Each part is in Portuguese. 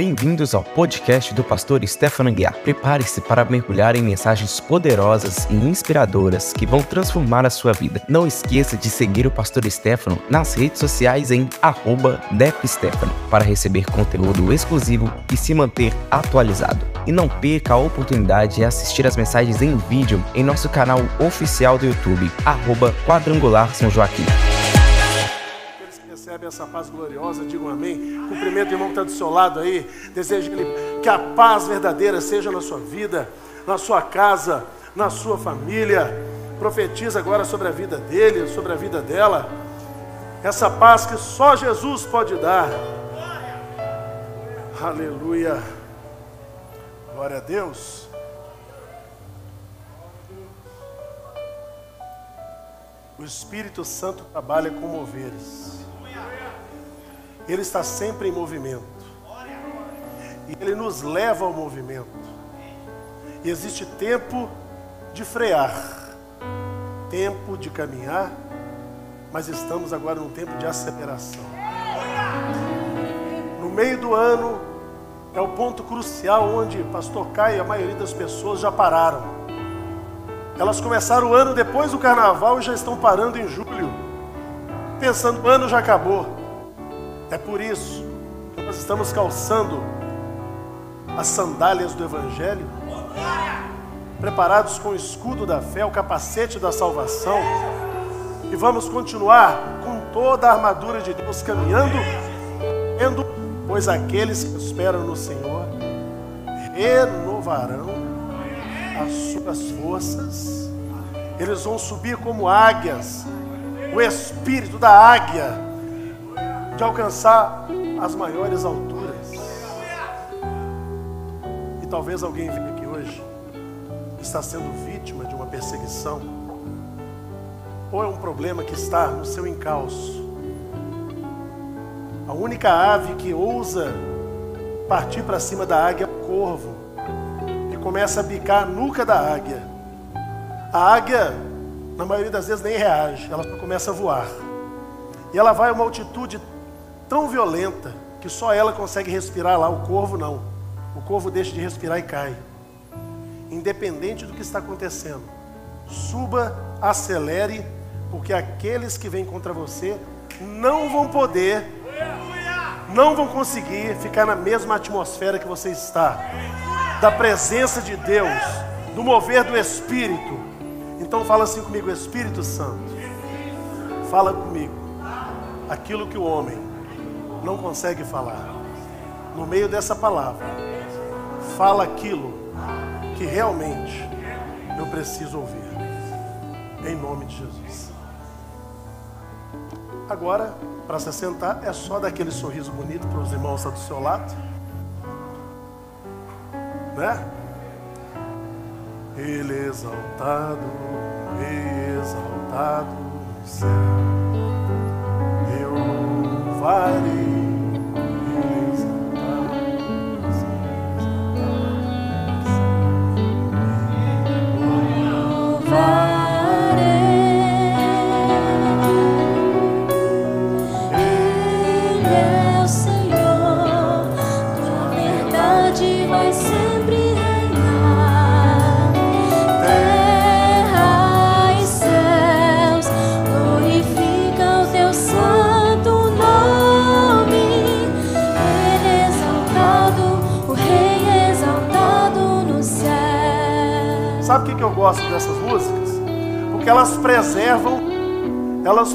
Bem-vindos ao podcast do pastor Stefano Guiar. Prepare-se para mergulhar em mensagens poderosas e inspiradoras que vão transformar a sua vida. Não esqueça de seguir o pastor Stefano nas redes sociais em @depstefano para receber conteúdo exclusivo e se manter atualizado. E não perca a oportunidade de assistir as mensagens em vídeo em nosso canal oficial do YouTube, Quadrangular São Joaquim recebe essa paz gloriosa, digam amém. Cumprimento o irmão que está do seu lado aí. Desejo que a paz verdadeira seja na sua vida, na sua casa, na sua família. Profetiza agora sobre a vida dele, sobre a vida dela. Essa paz que só Jesus pode dar. Aleluia. Glória a Deus. O Espírito Santo trabalha com moveres. Ele está sempre em movimento. E Ele nos leva ao movimento. E existe tempo de frear, tempo de caminhar, mas estamos agora num tempo de aceleração. No meio do ano é o ponto crucial onde pastor Caio e a maioria das pessoas já pararam. Elas começaram o ano depois do carnaval e já estão parando em julho, pensando o ano já acabou. É por isso que nós estamos calçando as sandálias do Evangelho, preparados com o escudo da fé, o capacete da salvação, e vamos continuar com toda a armadura de Deus caminhando, tendo, pois aqueles que esperam no Senhor renovarão as suas forças, eles vão subir como águias, o espírito da águia de alcançar as maiores alturas. E talvez alguém venha aqui hoje está sendo vítima de uma perseguição, ou é um problema que está no seu encalço. A única ave que ousa partir para cima da águia é o corvo, e começa a bicar a nuca da águia. A águia, na maioria das vezes, nem reage, ela começa a voar. E ela vai a uma altitude tão violenta que só ela consegue respirar lá, o corvo não. O corvo deixa de respirar e cai. Independente do que está acontecendo, suba, acelere, porque aqueles que vêm contra você não vão poder, não vão conseguir ficar na mesma atmosfera que você está, da presença de Deus, do mover do Espírito. Então fala assim comigo, Espírito Santo, fala comigo, aquilo que o homem não consegue falar. No meio dessa palavra, fala aquilo que realmente eu preciso ouvir. Em nome de Jesus. Agora, para se sentar, é só dar aquele sorriso bonito para os irmãos do seu lado. Né? Ele é exaltado, exaltado no céu. Eu louvarei.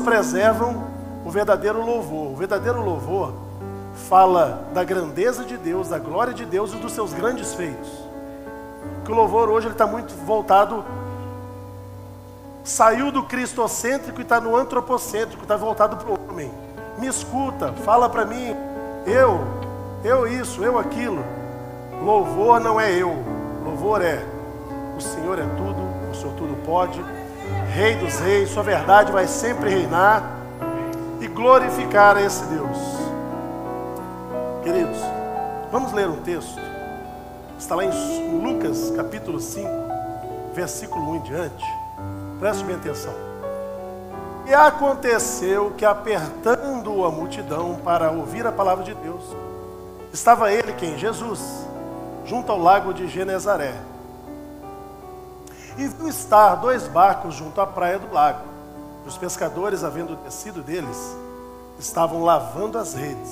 Preservam o verdadeiro louvor. O verdadeiro louvor fala da grandeza de Deus, da glória de Deus e dos seus grandes feitos. Que o louvor hoje está muito voltado, saiu do cristocêntrico e está no antropocêntrico, está voltado para o homem. Me escuta, fala para mim, eu, eu isso, eu aquilo. Louvor não é eu, louvor é o Senhor é tudo, o Senhor tudo pode. Rei dos reis, sua verdade vai sempre reinar e glorificar esse Deus. Queridos, vamos ler um texto. Está lá em Lucas capítulo 5, versículo 1 em diante. Preste bem atenção. E aconteceu que, apertando a multidão para ouvir a palavra de Deus, Estava ele quem? Jesus, junto ao lago de Genezaré. E viu estar dois barcos junto à praia do lago. Os pescadores, havendo descido deles, estavam lavando as redes.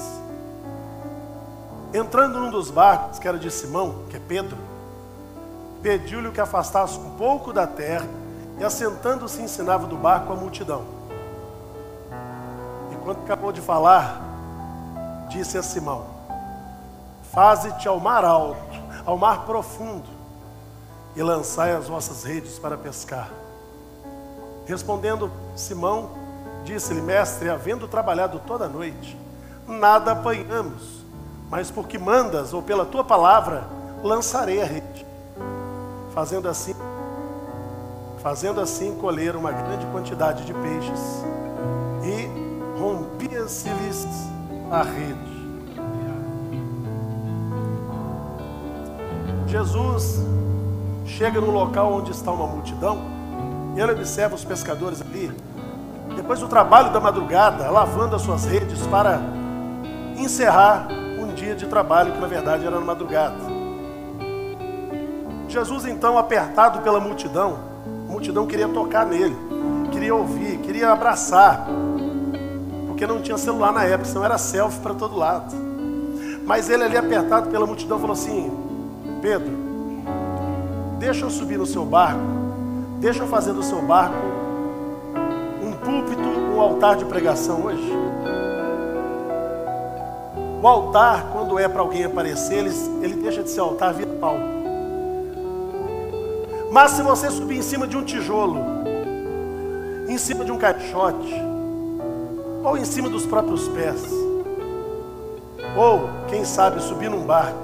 Entrando num dos barcos, que era de Simão, que é Pedro, pediu-lhe que afastasse um pouco da terra e, assentando-se, ensinava do barco a multidão. E quando acabou de falar, disse a Simão: Faze-te ao mar alto, ao mar profundo, e lançai as vossas redes para pescar. Respondendo Simão, disse-lhe: Mestre, havendo trabalhado toda a noite, nada apanhamos, mas porque mandas, ou pela tua palavra, lançarei a rede. Fazendo assim, fazendo assim colher uma grande quantidade de peixes, e rompia-se-lhes a rede. Jesus chega no local onde está uma multidão, e ele observa os pescadores ali, depois do trabalho da madrugada, lavando as suas redes para encerrar um dia de trabalho que na verdade era na madrugada. Jesus, então, apertado pela multidão, a multidão queria tocar nele, queria ouvir, queria abraçar, porque não tinha celular na época, senão era selfie para todo lado. Mas ele ali apertado pela multidão falou assim: Pedro, deixa eu subir no seu barco, deixa eu fazer do seu barco um púlpito, um altar de pregação hoje. O altar, quando é para alguém aparecer, ele, ele deixa de ser altar, vira palco. Mas se você subir em cima de um tijolo, em cima de um caixote, ou em cima dos próprios pés, ou, quem sabe, subir num barco,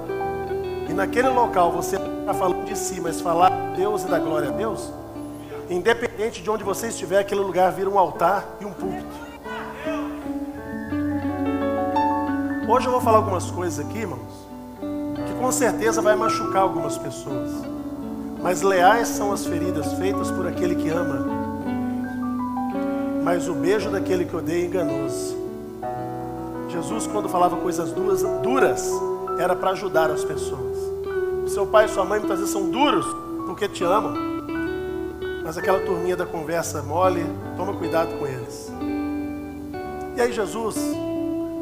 e naquele local você está falando de si, mas falar de Deus e da glória a Deus, independente de onde você estiver, aquele lugar vira um altar e um púlpito. Hoje eu vou falar algumas coisas aqui, irmãos, que com certeza vai machucar algumas pessoas. Mas leais são as feridas feitas por aquele que ama. Mas o beijo daquele que odeia é enganoso. Jesus, quando falava coisas duras, duras era para ajudar as pessoas. Seu pai e sua mãe muitas vezes são duros porque te amam. Mas aquela turminha da conversa mole, toma cuidado com eles. E aí Jesus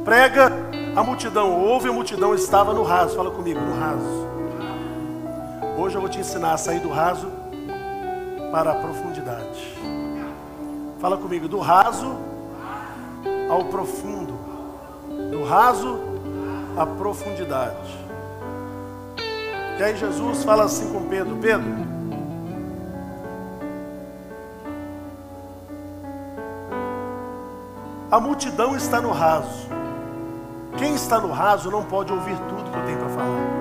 prega, a multidão ouve, a multidão estava no raso. Fala comigo, no raso. Hoje eu vou te ensinar a sair do raso para a profundidade. Fala comigo, do raso ao profundo. Do raso à profundidade. E aí Jesus fala assim com Pedro: Pedro, a multidão está no raso. Quem está no raso não pode ouvir tudo que eu tenho para falar.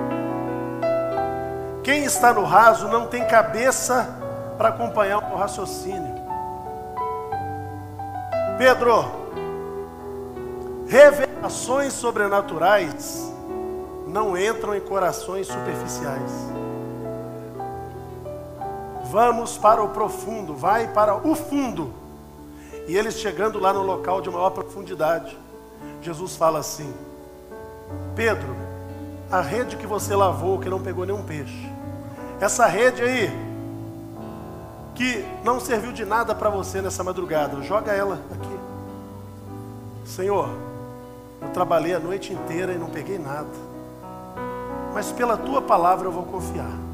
Quem está no raso não tem cabeça para acompanhar o raciocínio. Pedro, revelações sobrenaturais não entram em corações superficiais. Vamos para o profundo, vai para o fundo. E eles chegando lá no local de maior profundidade, Jesus fala assim: Pedro, a rede que você lavou, que não pegou nenhum peixe, essa rede aí, que não serviu de nada para você nessa madrugada, joga ela aqui. Senhor, eu trabalhei a noite inteira e não peguei nada mas pela tua palavra eu vou confiar.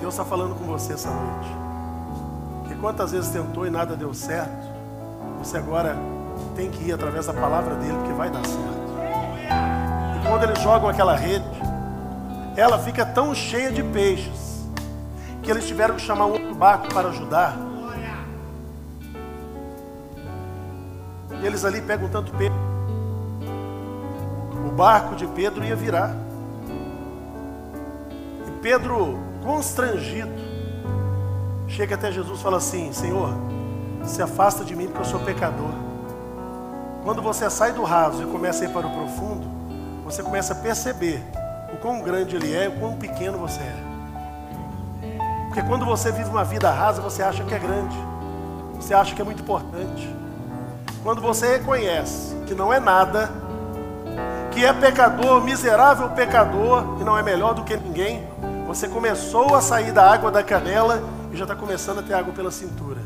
Deus está falando com você essa noite. Que quantas vezes tentou e nada deu certo, você agora tem que ir através da palavra dele, porque vai dar certo. E quando eles jogam aquela rede, ela fica tão cheia de peixes, que eles tiveram que chamar um outro barco para ajudar. Eles ali pegam tanto Pedro. O barco de Pedro ia virar. E Pedro, constrangido, chega até Jesus e fala assim: Senhor, se afasta de mim porque eu sou pecador. Quando você sai do raso e começa a ir para o profundo, você começa a perceber o quão grande ele é e o quão pequeno você é. Porque quando você vive uma vida rasa, você acha que é grande. você acha que é muito importante. Quando você reconhece que não é nada, que é pecador, miserável pecador, e não é melhor do que ninguém, você começou a sair da água da canela e já está começando a ter água pela cintura.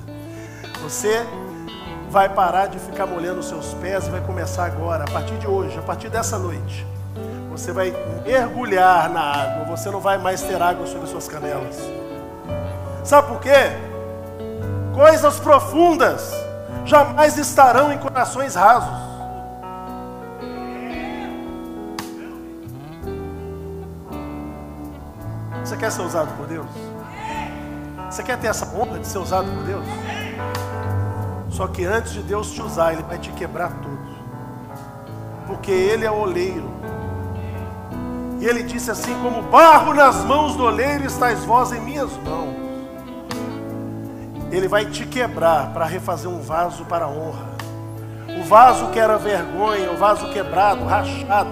Você vai parar de ficar molhando os seus pés e vai começar agora, a partir de hoje, a partir dessa noite. Você vai mergulhar na água, você não vai mais ter água sobre suas canelas. Sabe por quê? Coisas profundas jamais estarão em corações rasos. Você quer ser usado por Deus? Você quer ter essa honra de ser usado por Deus? Só que antes de Deus te usar, Ele vai te quebrar tudo. Porque Ele é o oleiro. E Ele disse assim: Como barro nas mãos do oleiro, estáis vós em minhas mãos. Ele vai te quebrar para refazer um vaso para honra. O vaso que era vergonha, o vaso quebrado, rachado,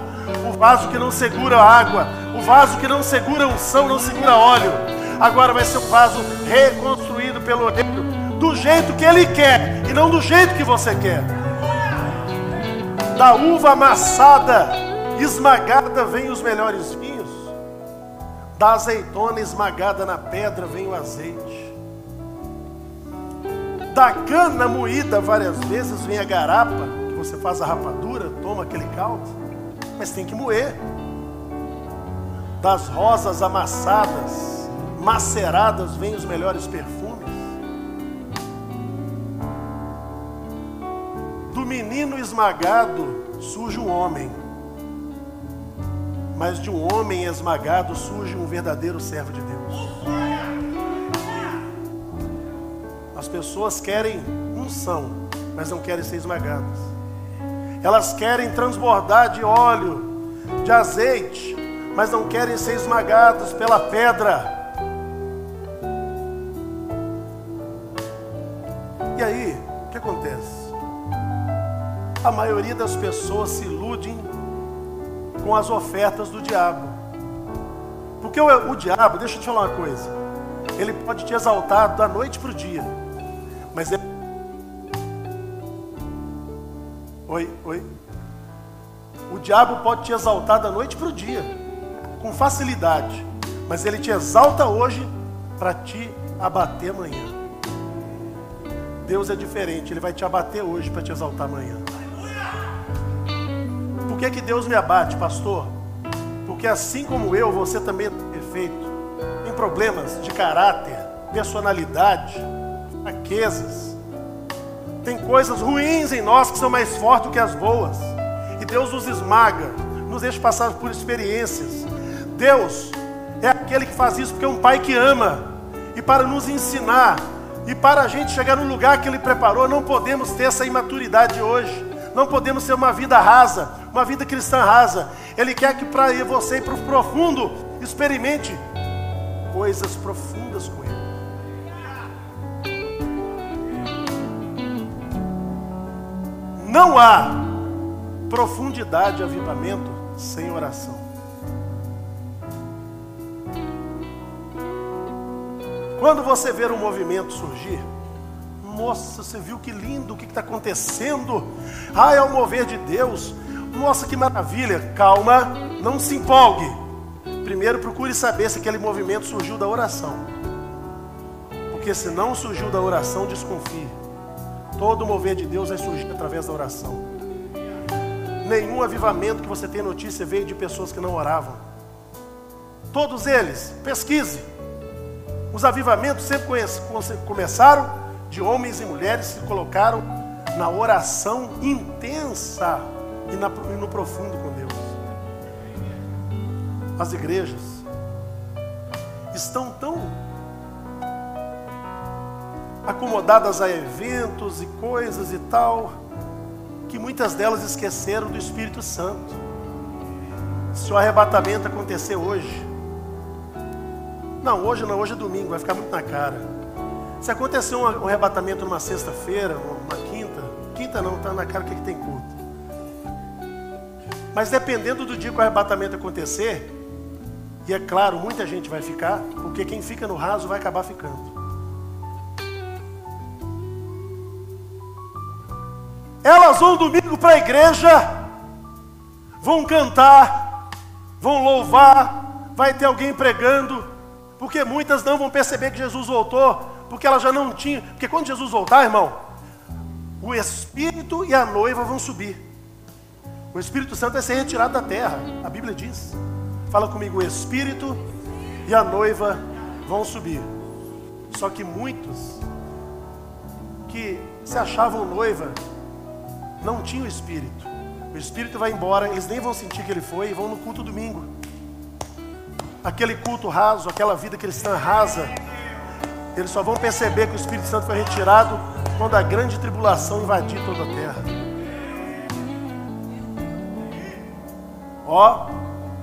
o vaso que não segura água, o vaso que não segura unção, não segura óleo. Agora vai ser um vaso reconstruído pelo oleiro, do jeito que ele quer e não do jeito que você quer. Da uva amassada, esmagada, vem os melhores vinhos. Da azeitona esmagada na pedra, vem o azeite da cana moída várias vezes vem a garapa, que você faz a rapadura, toma aquele caldo, mas tem que moer. Das rosas amassadas, maceradas, vêm os melhores perfumes. Do menino esmagado surge um homem, mas de um homem esmagado surge um verdadeiro servo de Deus. As pessoas querem unção, mas não querem ser esmagadas. Elas querem transbordar de óleo, de azeite, mas não querem ser esmagadas pela pedra. E aí, o que acontece? A maioria das pessoas se iludem com as ofertas do diabo. Porque o, o diabo, deixa eu te falar uma coisa, ele pode te exaltar da noite para o dia. Mas é. Oi, oi. O diabo pode te exaltar da noite para o dia, com facilidade. Mas ele te exalta hoje para te abater amanhã. Deus é diferente, Ele vai te abater hoje para te exaltar amanhã. Por que, que Deus me abate, pastor? Porque assim como eu, você também é perfeito. Tem problemas de caráter, personalidade fraquezas. Tem coisas ruins em nós que são mais fortes do que as boas. E Deus nos esmaga, nos deixa passar por experiências. Deus é aquele que faz isso porque é um pai que ama. E para nos ensinar, e para a gente chegar no lugar que Ele preparou, não podemos ter essa imaturidade hoje. Não podemos ter uma vida rasa, uma vida cristã rasa. Ele quer que para você ir para o profundo, experimente coisas profundas Não há profundidade e avivamento sem oração. Quando você ver um movimento surgir, nossa, você viu que lindo, o que está acontecendo? Ah, é o mover de Deus. Nossa, que maravilha. Calma, não se empolgue. Primeiro procure saber se aquele movimento surgiu da oração. Porque se não surgiu da oração, desconfie. Todo mover de Deus vai surgir através da oração. Nenhum avivamento que você tem notícia veio de pessoas que não oravam. Todos eles, pesquise. Os avivamentos sempre começaram de homens e mulheres que colocaram na oração intensa e, e no profundo com Deus. As igrejas estão tão acomodadas a eventos e coisas e tal, que muitas delas esqueceram do Espírito Santo. Se o arrebatamento acontecer hoje, não, hoje não, hoje é domingo, vai ficar muito na cara. Se acontecer um arrebatamento numa sexta-feira, numa quinta, quinta não, está na cara que, que tem culto. Mas dependendo do dia que o arrebatamento acontecer, e é claro, muita gente vai ficar, porque quem fica no raso vai acabar ficando. Elas vão domingo para a igreja, vão cantar, vão louvar, vai ter alguém pregando, porque muitas não vão perceber que Jesus voltou, porque elas já não tinham. Porque quando Jesus voltar, irmão, o Espírito e a noiva vão subir. O Espírito Santo vai ser retirado da terra, a Bíblia diz. Fala comigo, o Espírito e a noiva vão subir. Só que muitos que se achavam noiva não tinham Espírito. O Espírito vai embora, eles nem vão sentir que ele foi e vão no culto domingo. Aquele culto raso, aquela vida cristã rasa, eles só vão perceber que o Espírito Santo foi retirado quando a grande tribulação invadir toda a terra. Ó,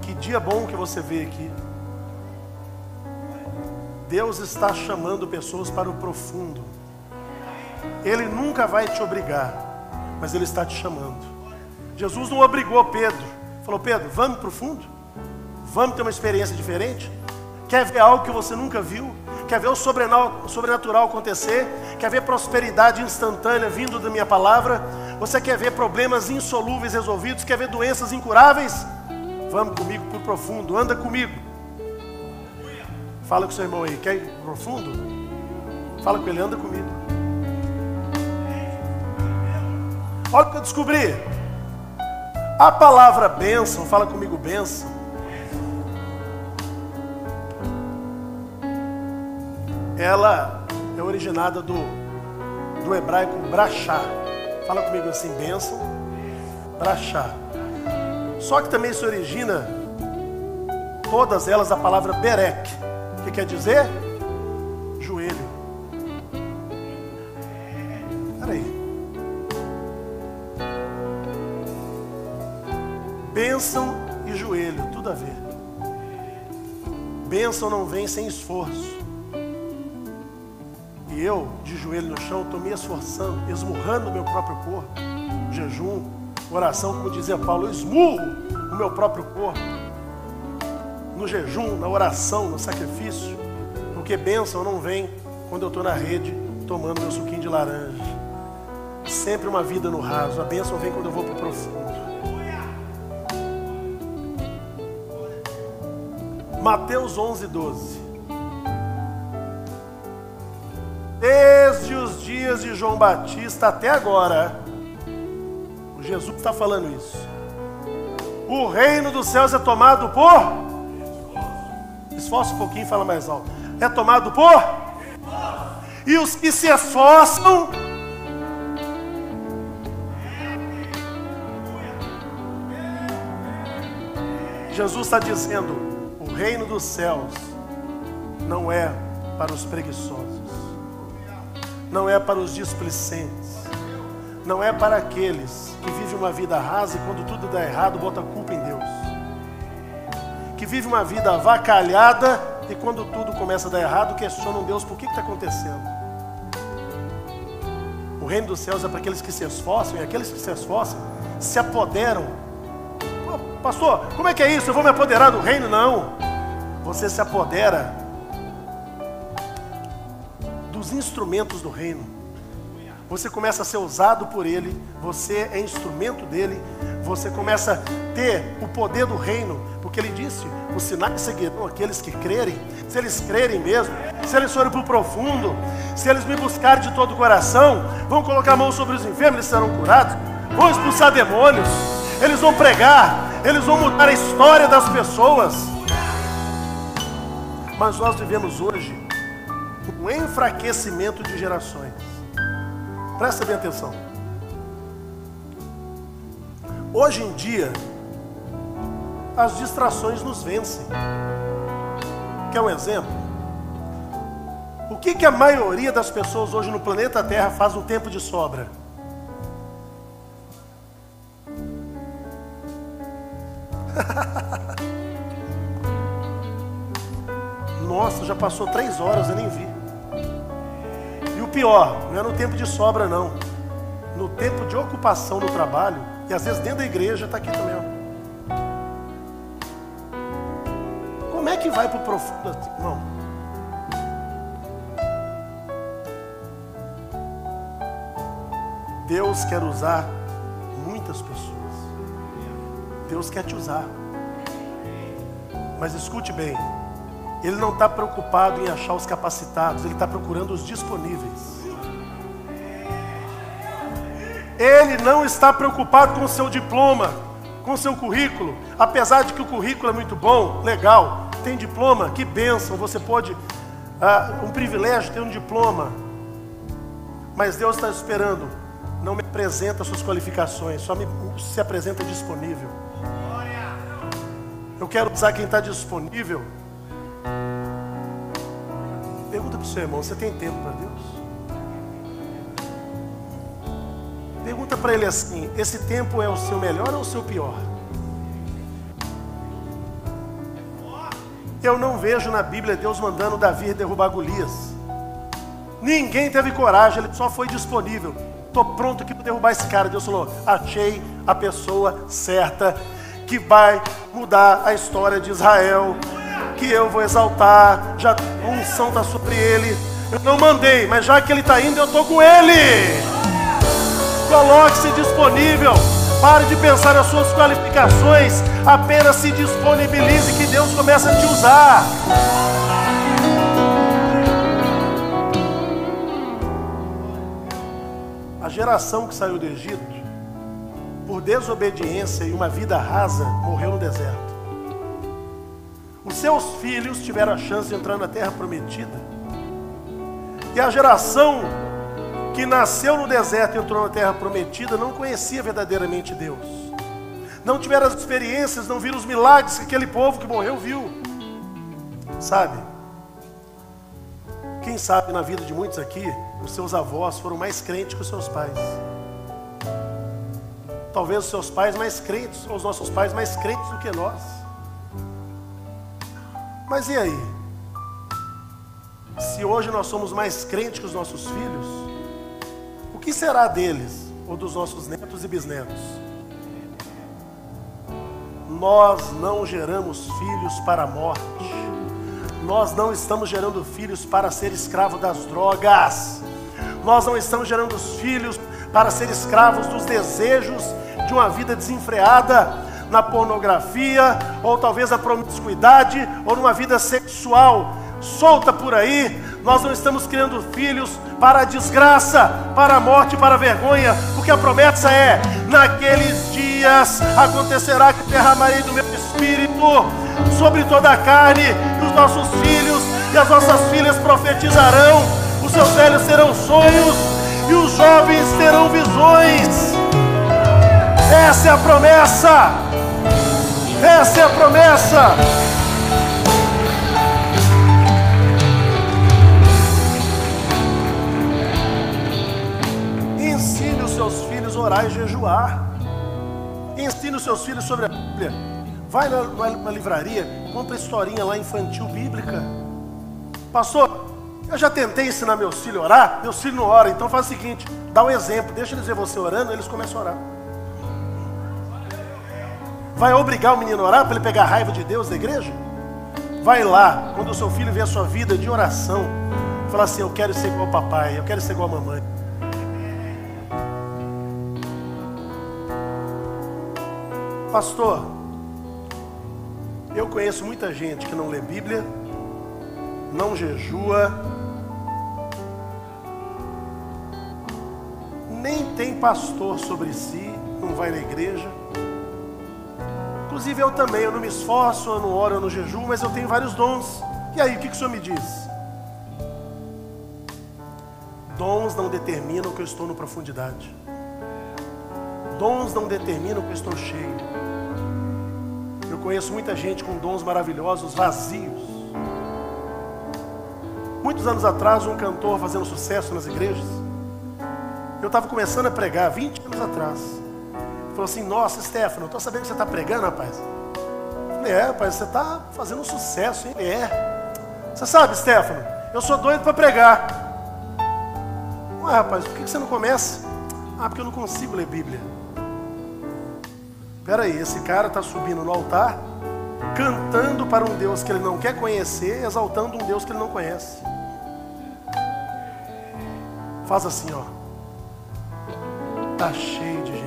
que dia bom que você vê aqui. Deus está chamando pessoas para o profundo. Ele nunca vai te obrigar, mas Ele está te chamando. Jesus não obrigou Pedro. Falou, Pedro, vamos para o fundo? Vamos ter uma experiência diferente? Quer ver algo que você nunca viu? Quer ver o sobrenatural acontecer? Quer ver prosperidade instantânea vindo da minha palavra? Você quer ver problemas insolúveis resolvidos? Quer ver doenças incuráveis? Vamos comigo para o profundo, anda comigo. Fala com seu irmão aí, quer ir profundo? Fala com ele, anda comigo. Olha o que eu descobri. A palavra bênção, fala comigo bênção. Ela é originada do, do hebraico brachá. Fala comigo assim, bênção, brachá. Só que também se origina, todas elas, a palavra berek, que quer dizer Bênção e joelho, tudo a ver. Bênção não vem sem esforço. E eu, de joelho no chão, estou me esforçando, esmurrando o meu próprio corpo, jejum, Oração, como dizia Paulo, eu esmurro o meu próprio corpo. No jejum, na oração, no sacrifício. Porque bênção não vem quando eu estou na rede tomando meu suquinho de laranja. Sempre uma vida no raso. A bênção vem quando eu vou para o profundo. Mateus 11, 12. Desde os dias de João Batista até agora, Jesus está falando isso. O reino dos céus é tomado por. Esforça um pouquinho e fala mais alto. É tomado por. E os que se esforçam. Jesus está dizendo: o reino dos céus não é para os preguiçosos, não é para os displicentes, não é para aqueles que vivem uma vida rasa e quando tudo dá errado, bota a culpa em Deus. Que vive uma vida avacalhada e quando tudo começa a dar errado, questionam Deus por que está acontecendo. O reino dos céus é para aqueles que se esforçam e aqueles que se esforçam se apoderam. Pastor, como é que é isso? Eu vou me apoderar do reino? Não. Você se apodera dos instrumentos do reino. Você começa a ser usado por Ele, você é instrumento dele, você começa a ter o poder do reino, porque Ele disse: os sinais seguirão aqueles que crerem, se eles crerem mesmo, se eles forem para o profundo, se eles me buscarem de todo o coração, vão colocar a mão sobre os enfermos, eles serão curados, vão expulsar demônios, eles vão pregar, eles vão mudar a história das pessoas. Mas nós vivemos hoje um enfraquecimento de gerações. Presta bem atenção. Hoje em dia, as distrações nos vencem. Quer um exemplo? O que, que a maioria das pessoas hoje no planeta Terra faz no tempo de sobra? Nossa, já passou três horas, eu nem vi. E o pior, não é no tempo de sobra, não. No tempo de ocupação no trabalho, e às vezes dentro da igreja está aqui também. Como é que vai para o profundo, assim, irmão? Deus quer usar muitas pessoas. Deus quer te usar. Mas escute bem, ele não está preocupado em achar os capacitados, Ele está procurando os disponíveis. Ele não está preocupado com o seu diploma, com o seu currículo, apesar de que o currículo é muito bom, legal, tem diploma, que bênção, você pode, ah, um privilégio ter um diploma, mas Deus está esperando, não me apresenta suas qualificações, só me, se apresenta disponível. Eu quero usar quem está disponível. Pergunta para o seu irmão: você tem tempo para Deus? Pergunta para ele assim: esse tempo é o seu melhor ou o seu pior? Eu não vejo na Bíblia Deus mandando Davi derrubar Golias. Ninguém teve coragem, ele só foi disponível. Estou pronto aqui para derrubar esse cara. Deus falou: achei a pessoa certa que vai mudar a história de Israel, que eu vou exaltar. Já a unção está sobre ele. Eu não mandei, mas já que ele está indo, eu estou com ele. Coloque-se disponível. Pare de pensar nas suas qualificações. Apenas se disponibilize que Deus começa a te usar. A geração que saiu do Egito, por desobediência e uma vida rasa, morreu no deserto. Os seus filhos tiveram a chance de entrar na terra prometida. E a geração que nasceu no deserto e entrou na terra prometida não conhecia verdadeiramente Deus. Não tiveram as experiências, não viram os milagres que aquele povo que morreu viu. Sabe? Quem sabe na vida de muitos aqui, os seus avós foram mais crentes que os seus pais. Talvez os seus pais mais crentes, ou os nossos pais mais crentes do que nós. Mas e aí? Se hoje nós somos mais crentes que os nossos filhos, que será deles ou dos nossos netos e bisnetos? Nós não geramos filhos para a morte. Nós não estamos gerando filhos para ser escravo das drogas. Nós não estamos gerando filhos para ser escravos dos desejos de uma vida desenfreada na pornografia, ou talvez na promiscuidade, ou numa vida sexual solta por aí. Nós não estamos criando filhos para a desgraça, para a morte, para a vergonha, porque a promessa é: naqueles dias acontecerá que derramarei do meu espírito sobre toda a carne, e os nossos filhos e as nossas filhas profetizarão, os seus velhos terão sonhos e os jovens terão visões. Essa é a promessa. Essa é a promessa. orar e jejuar. Ensine os seus filhos sobre a Bíblia. Vai na, na livraria, compra historinha lá infantil bíblica. Pastor, eu já tentei ensinar meus filhos a orar, meus filhos não oram, então faz o seguinte, dá um exemplo, deixa eles ver você orando, eles começam a orar. Vai obrigar o menino a orar para ele pegar a raiva de Deus da igreja? Vai lá, quando o seu filho vê a sua vida de oração, fala assim: Eu quero ser igual ao papai, eu quero ser igual a mamãe. Pastor, eu conheço muita gente que não lê Bíblia, não jejua, nem tem pastor sobre si, não vai na igreja. Inclusive eu também, eu não me esforço, eu não oro, eu não jejuo, mas eu tenho vários dons. E aí, o que, que o senhor me diz? Dons não determinam que eu estou no profundidade. Dons não determinam que eu estou cheio. Eu conheço muita gente com dons maravilhosos, vazios. Muitos anos atrás, um cantor fazendo sucesso nas igrejas, eu estava começando a pregar, 20 anos atrás. Ele falou assim: Nossa, Stefano, estou sabendo que você está pregando, rapaz. Eu falei: É, rapaz, você está fazendo um sucesso, hein? É. Você sabe, Stefano, eu sou doido para pregar. Ué, rapaz, por que você não começa? Ah, porque eu não consigo ler Bíblia. Espera aí, esse cara está subindo no altar, cantando para um Deus que ele não quer conhecer, exaltando um Deus que ele não conhece. Faz assim, ó. Tá cheio de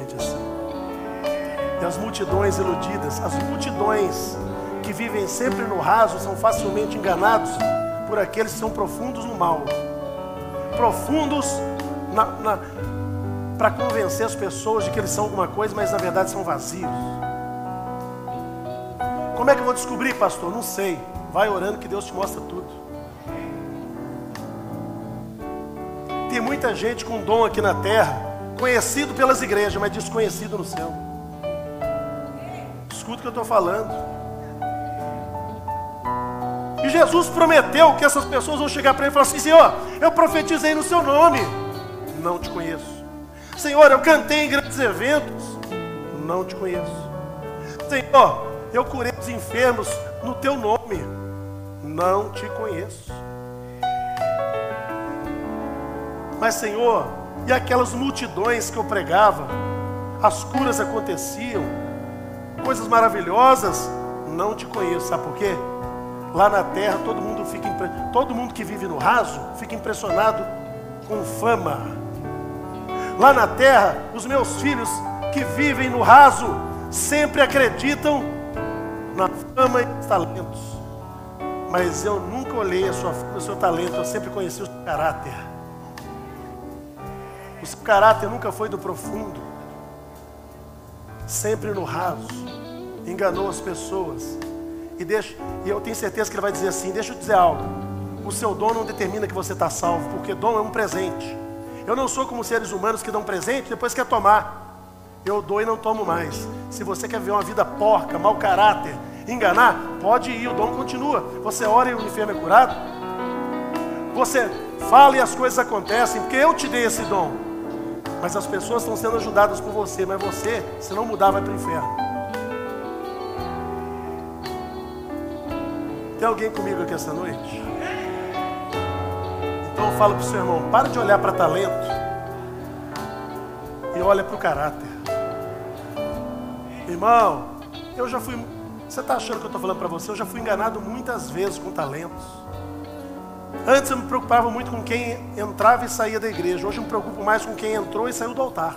as multidões iludidas, as multidões que vivem sempre no raso, são facilmente enganados por aqueles que são profundos no mal. Profundos para convencer as pessoas de que eles são alguma coisa, mas na verdade são vazios. Como é que eu vou descobrir, pastor? Não sei. Vai orando que Deus te mostra tudo. Tem muita gente com dom aqui na terra, conhecido pelas igrejas, mas desconhecido no céu. Escuta o que eu estou falando. E Jesus prometeu que essas pessoas vão chegar para ele e falar assim: Senhor, eu profetizei no seu nome. Não te conheço. Senhor, eu cantei em grandes eventos. Não te conheço. Senhor, eu curei os enfermos no teu nome. Não te conheço. Mas, Senhor, e aquelas multidões que eu pregava, as curas aconteciam, coisas maravilhosas, não te conheço. Sabe por quê? Lá na terra todo mundo fica todo mundo que vive no raso fica impressionado com fama. Lá na terra, os meus filhos que vivem no raso sempre acreditam na fama e nos talentos. Mas eu nunca olhei a sua, o seu talento, eu sempre conheci o seu caráter. O seu caráter nunca foi do profundo, sempre no raso, enganou as pessoas. E, deixa, e eu tenho certeza que ele vai dizer assim: deixa eu dizer algo. O seu dom não determina que você está salvo, porque dom é um presente. Eu não sou como seres humanos que dão presente depois quer tomar. Eu dou e não tomo mais. Se você quer ver uma vida porca, mau caráter, enganar, pode ir, o dom continua. Você ora e o enfermo é curado. Você fala e as coisas acontecem, porque eu te dei esse dom. Mas as pessoas estão sendo ajudadas por você, mas você, se não mudar, vai para o inferno. Tem alguém comigo aqui essa noite? Então eu falo para o seu irmão: para de olhar para talento e olha para o caráter. Irmão, eu já fui. Você está achando que eu estou falando para você? Eu já fui enganado muitas vezes com talentos. Antes eu me preocupava muito com quem entrava e saía da igreja. Hoje eu me preocupo mais com quem entrou e saiu do altar.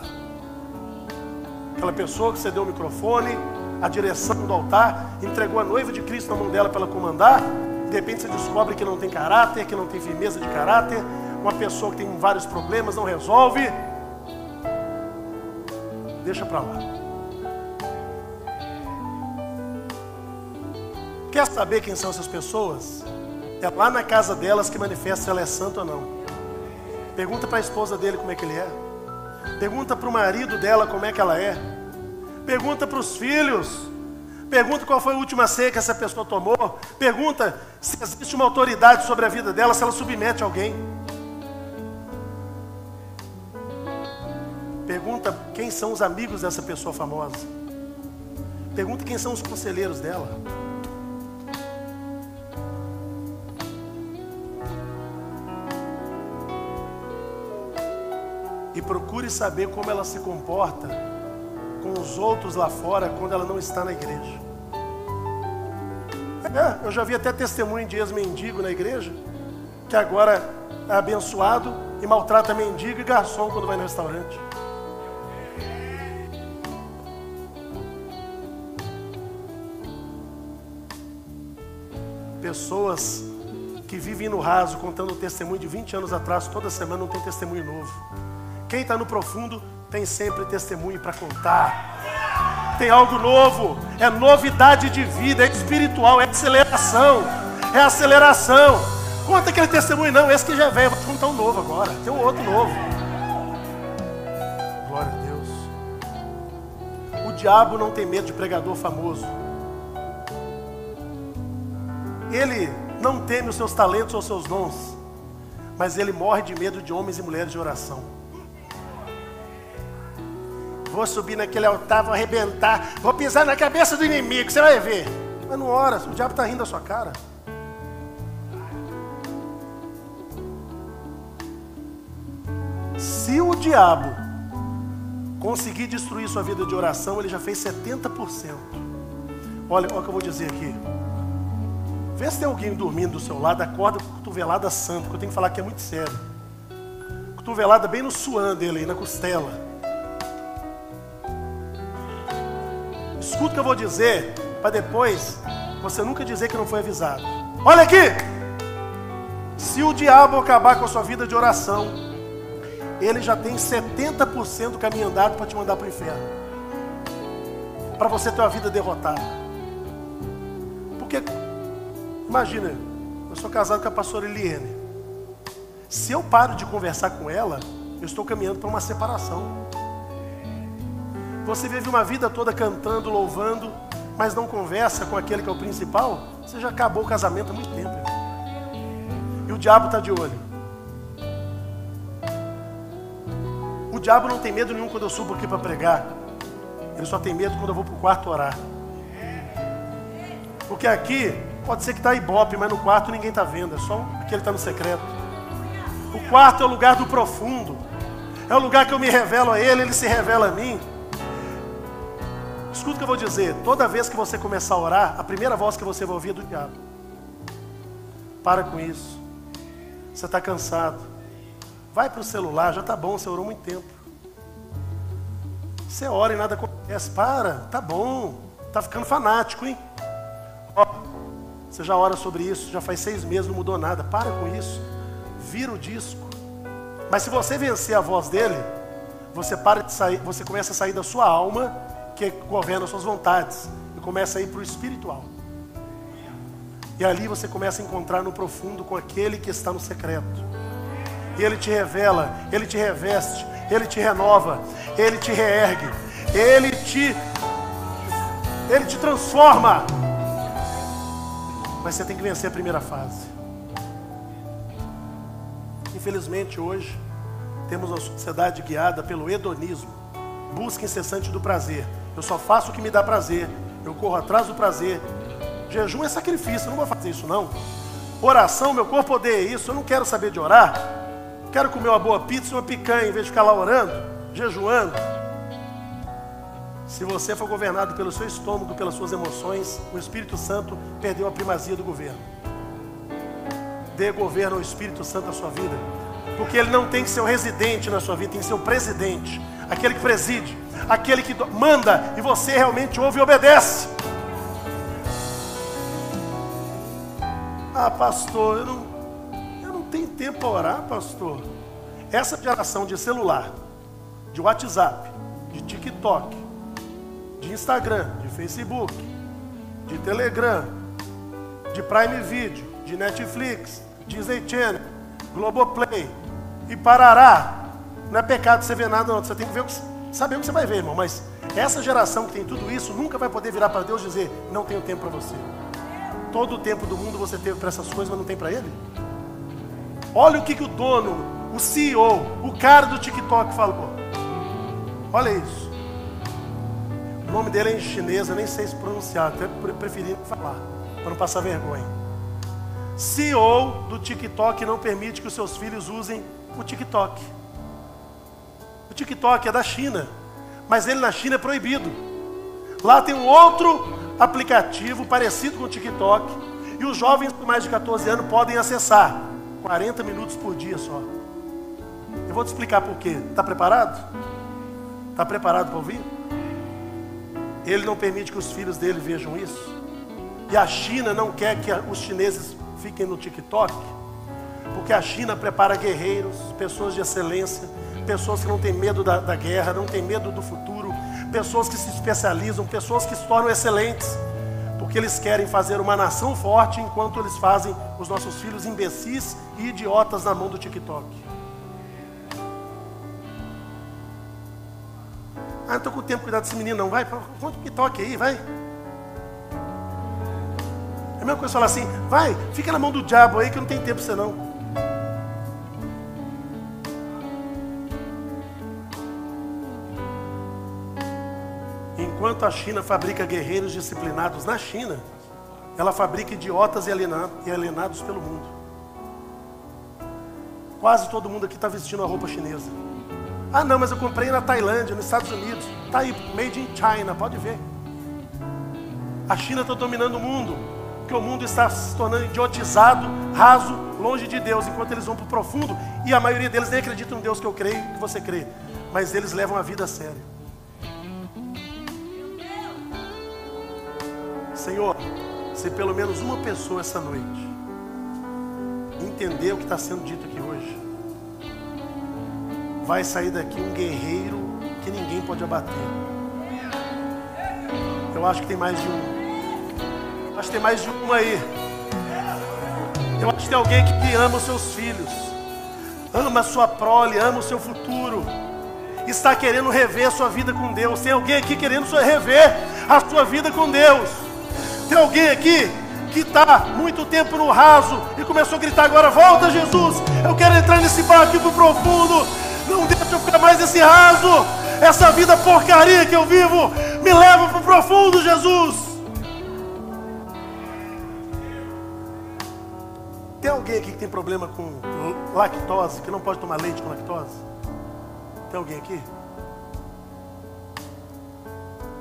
Aquela pessoa que você deu o microfone, a direção do altar, entregou a noiva de Cristo na mão dela para ela comandar. De repente você descobre que não tem caráter, que não tem firmeza de caráter. Uma pessoa que tem vários problemas, não resolve. Deixa para lá. Quer saber quem são essas pessoas? É lá na casa delas que manifesta se ela é santa ou não. Pergunta para a esposa dele como é que ele é. Pergunta para o marido dela como é que ela é. Pergunta para os filhos. Pergunta qual foi a última ceia que essa pessoa tomou. Pergunta se existe uma autoridade sobre a vida dela, se ela submete alguém. Pergunta quem são os amigos dessa pessoa famosa. Pergunta quem são os conselheiros dela. e procure saber como ela se comporta com os outros lá fora quando ela não está na igreja. É, eu já vi até testemunho de ex-mendigo na igreja, que agora é abençoado e maltrata mendigo e garçom quando vai no restaurante. Pessoas que vivem no raso contando um testemunho de 20 anos atrás, toda semana não tem testemunho novo. Quem está no profundo tem sempre testemunho para contar. Tem algo novo, é novidade de vida, é espiritual, é aceleração, é aceleração. Conta aquele testemunho, não, esse que já velho, vou contar um novo agora, tem um outro novo. Glória a Deus. O diabo não tem medo de pregador famoso. Ele não teme os seus talentos ou seus dons, mas ele morre de medo de homens e mulheres de oração. Vou subir naquele altar, vou arrebentar, vou pisar na cabeça do inimigo, você vai ver. Mas não ora, o diabo está rindo da sua cara. Se o diabo conseguir destruir sua vida de oração, ele já fez 70%. Olha, olha o que eu vou dizer aqui. Vê se tem alguém dormindo do seu lado, acorda com cotovelada santa, que eu tenho que falar que é muito sério. Cotovelada bem no suando dele aí, na costela. Escuta o que eu vou dizer, para depois você nunca dizer que não foi avisado. Olha aqui! Se o diabo acabar com a sua vida de oração, ele já tem 70% do caminho andado para te mandar para o inferno. Para você ter uma vida derrotada. Porque, imagina, eu sou casado com a pastora Eliane. Se eu paro de conversar com ela, eu estou caminhando para uma separação. Você vive uma vida toda cantando, louvando, mas não conversa com aquele que é o principal, você já acabou o casamento há muito tempo. E o diabo está de olho. O diabo não tem medo nenhum quando eu subo aqui para pregar. Ele só tem medo quando eu vou para o quarto orar. Porque aqui pode ser que está ibope, mas no quarto ninguém está vendo. É só aquele está no secreto. O quarto é o lugar do profundo. É o lugar que eu me revelo a ele, ele se revela a mim. Escuta o que eu vou dizer. Toda vez que você começar a orar, a primeira voz que você vai ouvir é do diabo. Para com isso. Você está cansado. Vai para o celular, já está bom, você orou muito tempo. Você ora e nada acontece. Para, tá bom. Tá ficando fanático, hein? Ó, você já ora sobre isso, já faz seis meses, não mudou nada. Para com isso. Vira o disco. Mas se você vencer a voz dele, você para de sair, você começa a sair da sua alma que governa suas vontades e começa a ir para o espiritual. E ali você começa a encontrar no profundo com aquele que está no secreto. E ele te revela, ele te reveste, ele te renova, ele te reergue, ele te ele te transforma. Mas você tem que vencer a primeira fase. Infelizmente hoje temos uma sociedade guiada pelo hedonismo, busca incessante do prazer. Eu só faço o que me dá prazer. Eu corro atrás do prazer. Jejum é sacrifício, eu não vou fazer isso não. Oração, meu corpo odeia isso, eu não quero saber de orar. Quero comer uma boa pizza e uma picanha em vez de ficar lá orando, jejuando. Se você for governado pelo seu estômago, pelas suas emoções, o Espírito Santo perdeu a primazia do governo. Dê governo ao Espírito Santo na sua vida. Porque ele não tem que ser o residente na sua vida, tem que ser o presidente, aquele que preside aquele que manda e você realmente ouve e obedece. Ah, pastor, eu não, eu não tenho tempo para orar, pastor. Essa geração de celular, de WhatsApp, de TikTok, de Instagram, de Facebook, de Telegram, de Prime Video, de Netflix, Disney Channel, Globoplay e Parará. Não é pecado você ver nada, não. Você tem que ver o que saber o que você vai ver, irmão, mas essa geração que tem tudo isso nunca vai poder virar para Deus e dizer: Não tenho tempo para você. Todo o tempo do mundo você teve para essas coisas, mas não tem para Ele. Olha o que, que o dono, o CEO, o cara do TikTok falou. Olha isso. O nome dele é em chinês, eu nem sei se pronunciar, até preferi falar, para não passar vergonha. CEO do TikTok não permite que os seus filhos usem o TikTok. O TikTok é da China, mas ele na China é proibido. Lá tem um outro aplicativo parecido com o TikTok e os jovens com mais de 14 anos podem acessar 40 minutos por dia só. Eu vou te explicar por quê. Está preparado? Está preparado para ouvir? Ele não permite que os filhos dele vejam isso. E a China não quer que os chineses fiquem no TikTok, porque a China prepara guerreiros, pessoas de excelência, pessoas que não têm medo da, da guerra, não têm medo do futuro, pessoas que se especializam, pessoas que se tornam excelentes, porque eles querem fazer uma nação forte enquanto eles fazem os nossos filhos imbecis e idiotas na mão do TikTok. Ah, não estou com tempo de cuidar desse menino, não. Vai, põe o TikTok aí, vai. É a mesma coisa falar assim, vai, fica na mão do diabo aí que não tem tempo para você não. Enquanto a China fabrica guerreiros disciplinados na China, ela fabrica idiotas e alienados pelo mundo. Quase todo mundo aqui está vestindo a roupa chinesa. Ah, não, mas eu comprei na Tailândia, nos Estados Unidos. Está aí, made in China, pode ver. A China está dominando o mundo, porque o mundo está se tornando idiotizado, raso, longe de Deus, enquanto eles vão para o profundo. E a maioria deles nem acredita no Deus que eu creio, que você crê. Mas eles levam a vida a sério. Senhor, se pelo menos uma pessoa essa noite entender o que está sendo dito aqui hoje, vai sair daqui um guerreiro que ninguém pode abater. Eu acho que tem mais de um. Acho que tem mais de um aí. Eu acho que tem alguém que ama os seus filhos, ama a sua prole, ama o seu futuro, está querendo rever a sua vida com Deus. Tem alguém aqui querendo rever a sua vida com Deus. Tem alguém aqui que está muito tempo no raso e começou a gritar agora: Volta, Jesus! Eu quero entrar nesse barco para o profundo. Não deixa eu ficar mais nesse raso. Essa vida porcaria que eu vivo me leva para o profundo, Jesus. Tem alguém aqui que tem problema com lactose, que não pode tomar leite com lactose? Tem alguém aqui?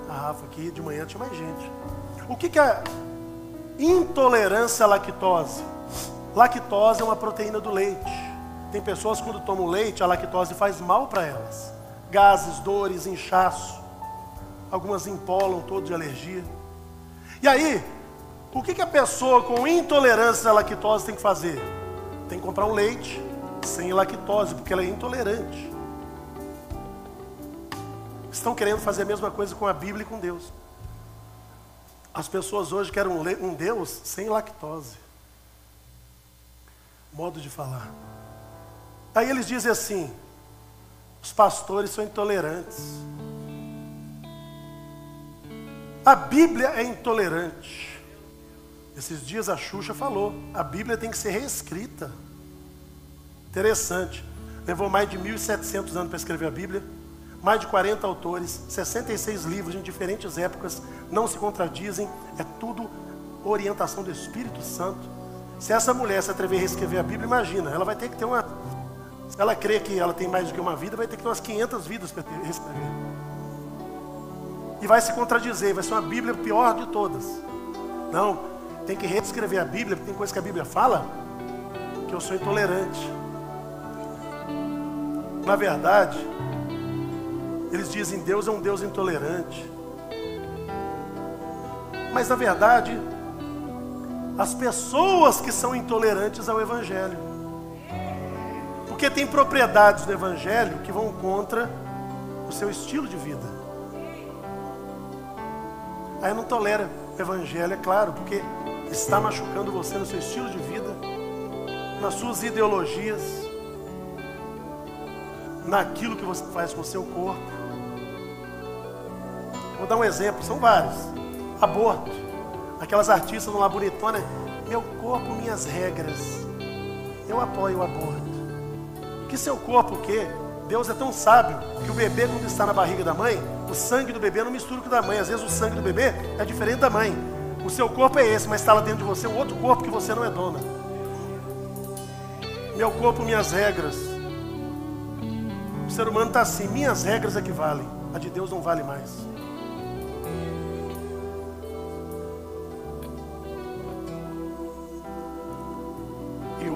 A Rafa aqui de manhã tinha mais gente. O que, que é intolerância à lactose? Lactose é uma proteína do leite. Tem pessoas quando tomam leite, a lactose faz mal para elas. Gases, dores, inchaço. Algumas empolam todo de alergia. E aí, o que, que a pessoa com intolerância à lactose tem que fazer? Tem que comprar um leite sem lactose, porque ela é intolerante. Estão querendo fazer a mesma coisa com a Bíblia e com Deus. As pessoas hoje querem um Deus sem lactose. Modo de falar. Aí eles dizem assim: os pastores são intolerantes. A Bíblia é intolerante. Esses dias a Xuxa falou, a Bíblia tem que ser reescrita. Interessante. Levou mais de 1.700 anos para escrever a Bíblia. Mais de 40 autores, 66 livros em diferentes épocas, não se contradizem, é tudo orientação do Espírito Santo. Se essa mulher se atrever a reescrever a Bíblia, imagina, ela vai ter que ter uma. Se ela crê que ela tem mais do que uma vida, vai ter que ter umas 500 vidas para reescrever. E vai se contradizer, vai ser uma Bíblia pior de todas. Não, tem que reescrever a Bíblia, porque tem coisa que a Bíblia fala que eu sou intolerante. Na verdade, eles dizem Deus é um Deus intolerante. Mas na verdade, as pessoas que são intolerantes ao Evangelho. Porque tem propriedades do Evangelho que vão contra o seu estilo de vida. Aí não tolera o Evangelho, é claro, porque está machucando você no seu estilo de vida, nas suas ideologias, naquilo que você faz com o seu corpo. Vou dar um exemplo, são vários. Aborto. Aquelas artistas lá bonitona, meu corpo, minhas regras. Eu apoio o aborto. Que seu corpo o quê? Deus é tão sábio que o bebê, quando está na barriga da mãe, o sangue do bebê não mistura com o da mãe. Às vezes o sangue do bebê é diferente da mãe. O seu corpo é esse, mas está lá dentro de você um outro corpo que você não é dona. Meu corpo, minhas regras. O ser humano está assim, minhas regras é que valem. A de Deus não vale mais.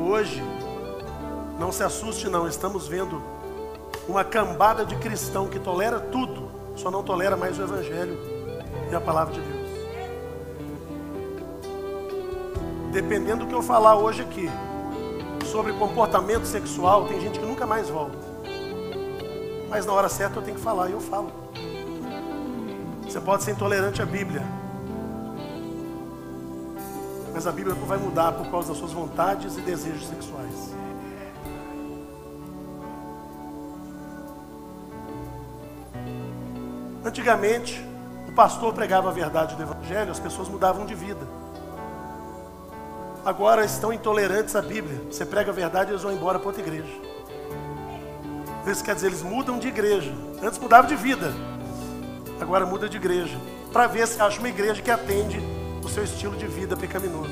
Hoje, não se assuste não, estamos vendo uma cambada de cristão que tolera tudo, só não tolera mais o Evangelho e a palavra de Deus. Dependendo do que eu falar hoje aqui sobre comportamento sexual, tem gente que nunca mais volta. Mas na hora certa eu tenho que falar e eu falo. Você pode ser intolerante à Bíblia, mas a Bíblia vai mudar por causa das suas vontades e desejos sexuais. Antigamente, o pastor pregava a verdade do Evangelho, as pessoas mudavam de vida. Agora estão intolerantes à Bíblia. Você prega a verdade, eles vão embora para outra igreja. Isso quer dizer, eles mudam de igreja. Antes mudavam de vida, agora muda de igreja. Para ver se acha uma igreja que atende o seu estilo de vida pecaminoso.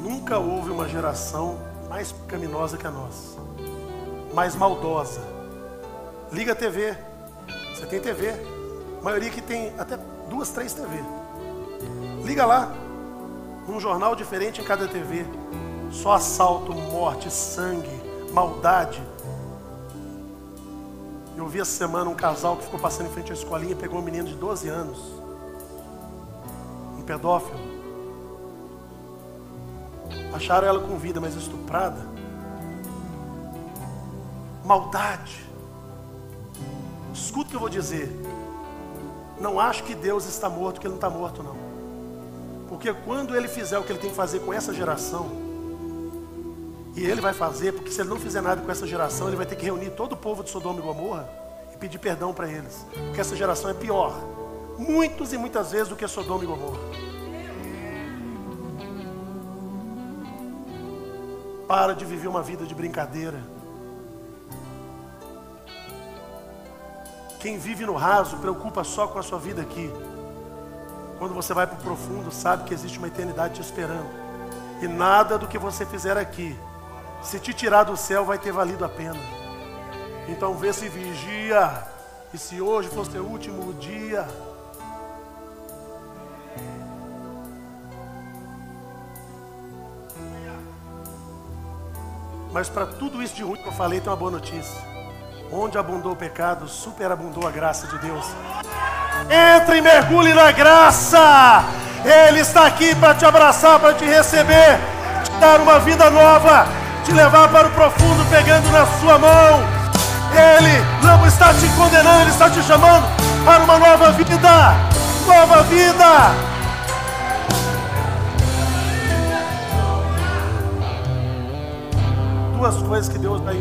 Nunca houve uma geração mais pecaminosa que a nossa, mais maldosa. Liga a TV, você tem TV, a maioria que tem até duas, três TV. Liga lá, um jornal diferente em cada TV. Só assalto, morte, sangue, maldade. Eu vi essa semana um casal que ficou passando em frente à escolinha e pegou um menino de 12 anos. Um pedófilo. Acharam ela com vida, mas estuprada. Maldade. Escuta o que eu vou dizer. Não acho que Deus está morto, que Ele não está morto, não. Porque quando Ele fizer o que Ele tem que fazer com essa geração, e Ele vai fazer, porque se Ele não fizer nada com essa geração, Ele vai ter que reunir todo o povo de Sodoma e Gomorra e pedir perdão para eles. Porque essa geração é pior, muitos e muitas vezes, do que Sodoma e Gomorra. Para de viver uma vida de brincadeira. Quem vive no raso preocupa só com a sua vida aqui. Quando você vai para o profundo, sabe que existe uma eternidade te esperando. E nada do que você fizer aqui, se te tirar do céu, vai ter valido a pena. Então vê se vigia. E se hoje fosse teu último dia, Mas para tudo isso de ruim que eu falei, tem uma boa notícia. Onde abundou o pecado, superabundou a graça de Deus. Entre e mergulhe na graça. Ele está aqui para te abraçar, para te receber, te dar uma vida nova, te levar para o profundo, pegando na sua mão. Ele não está te condenando, ele está te chamando para uma nova vida. Nova vida. Duas coisas que Deus vai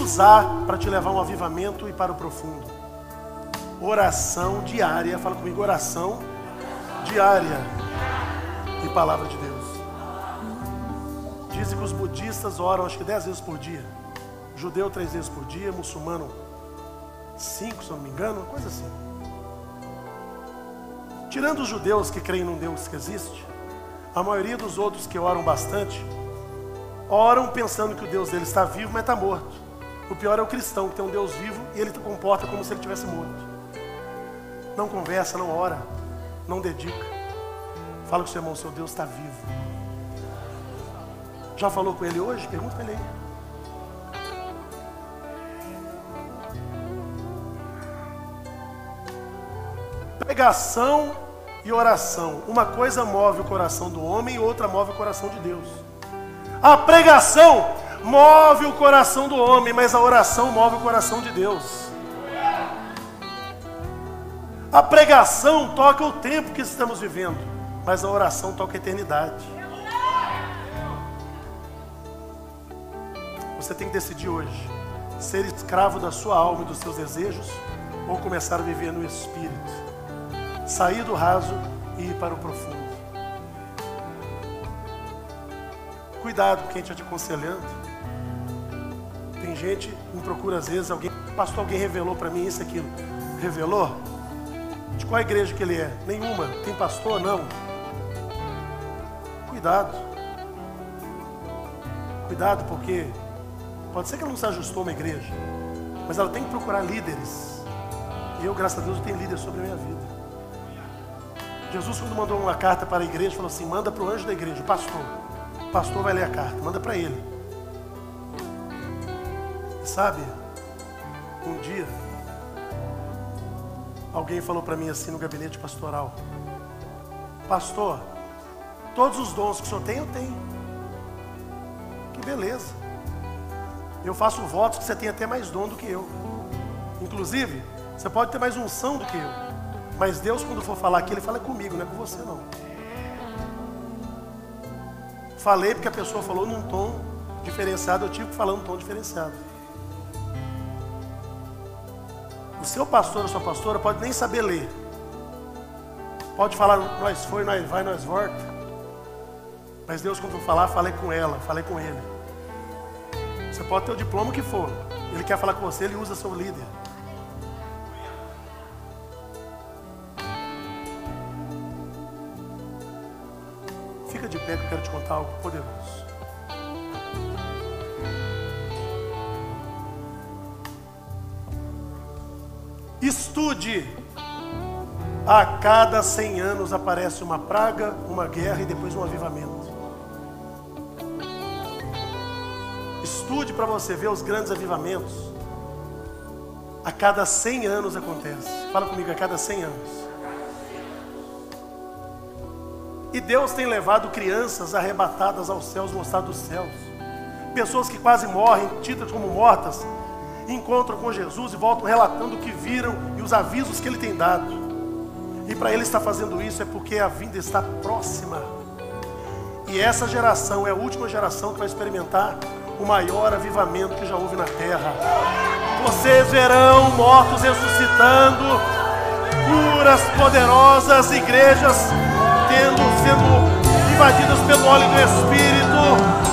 usar para te levar um avivamento e para o profundo. Oração diária, fala comigo, oração diária e palavra de Deus. Dizem que os budistas oram acho que dez vezes por dia. Judeu três vezes por dia, muçulmano cinco, se não me engano, uma coisa assim. Tirando os judeus que creem num Deus que existe, a maioria dos outros que oram bastante, oram pensando que o Deus dele está vivo, mas está morto. O pior é o cristão, que tem um Deus vivo e ele se comporta como se ele tivesse morto. Não conversa, não ora, não dedica. Fala com o seu irmão, seu Deus está vivo. Já falou com ele hoje? Pergunta para ele aí. Pregação e oração. Uma coisa move o coração do homem e outra move o coração de Deus. A pregação move o coração do homem, mas a oração move o coração de Deus. A pregação toca o tempo que estamos vivendo, mas a oração toca a eternidade. Você tem que decidir hoje ser escravo da sua alma e dos seus desejos ou começar a viver no espírito. Sair do raso e ir para o profundo. Cuidado com quem está te aconselhando gente me procura às vezes, alguém, pastor, alguém revelou para mim isso, aquilo. Revelou? De qual igreja que ele é? Nenhuma. Tem pastor? Não. Cuidado. Cuidado, porque pode ser que ela não se ajustou uma igreja, mas ela tem que procurar líderes. E eu, graças a Deus, tenho líderes sobre a minha vida. Jesus, quando mandou uma carta para a igreja, falou assim: manda para o anjo da igreja, o pastor. O pastor vai ler a carta, manda para ele. Sabe, um dia, alguém falou para mim assim no gabinete pastoral: Pastor, todos os dons que o senhor tem, eu tenho. Que beleza. Eu faço votos que você tem até mais dom do que eu. Inclusive, você pode ter mais unção do que eu. Mas Deus, quando for falar aqui, Ele fala comigo, não é com você não. Falei porque a pessoa falou num tom diferenciado, eu tive que falar num tom diferenciado. O seu pastor ou sua pastora pode nem saber ler. Pode falar, nós foi, nós vai, nós volta. Mas Deus, quando for falar, falei com ela, falei com ele. Você pode ter o diploma que for. Ele quer falar com você, ele usa seu líder. Fica de pé que eu quero te contar algo poderoso. Estude. A cada 100 anos aparece uma praga, uma guerra e depois um avivamento. Estude para você ver os grandes avivamentos. A cada 100 anos acontece. Fala comigo, a cada 100 anos. E Deus tem levado crianças arrebatadas aos céus, mostrados dos céus. Pessoas que quase morrem, tidas como mortas, encontram com Jesus e voltam relatando o que viram e os avisos que ele tem dado. E para ele estar fazendo isso é porque a vinda está próxima. E essa geração é a última geração que vai experimentar o maior avivamento que já houve na terra. Vocês verão mortos ressuscitando, curas poderosas, igrejas tendo, sendo invadidas pelo óleo do Espírito.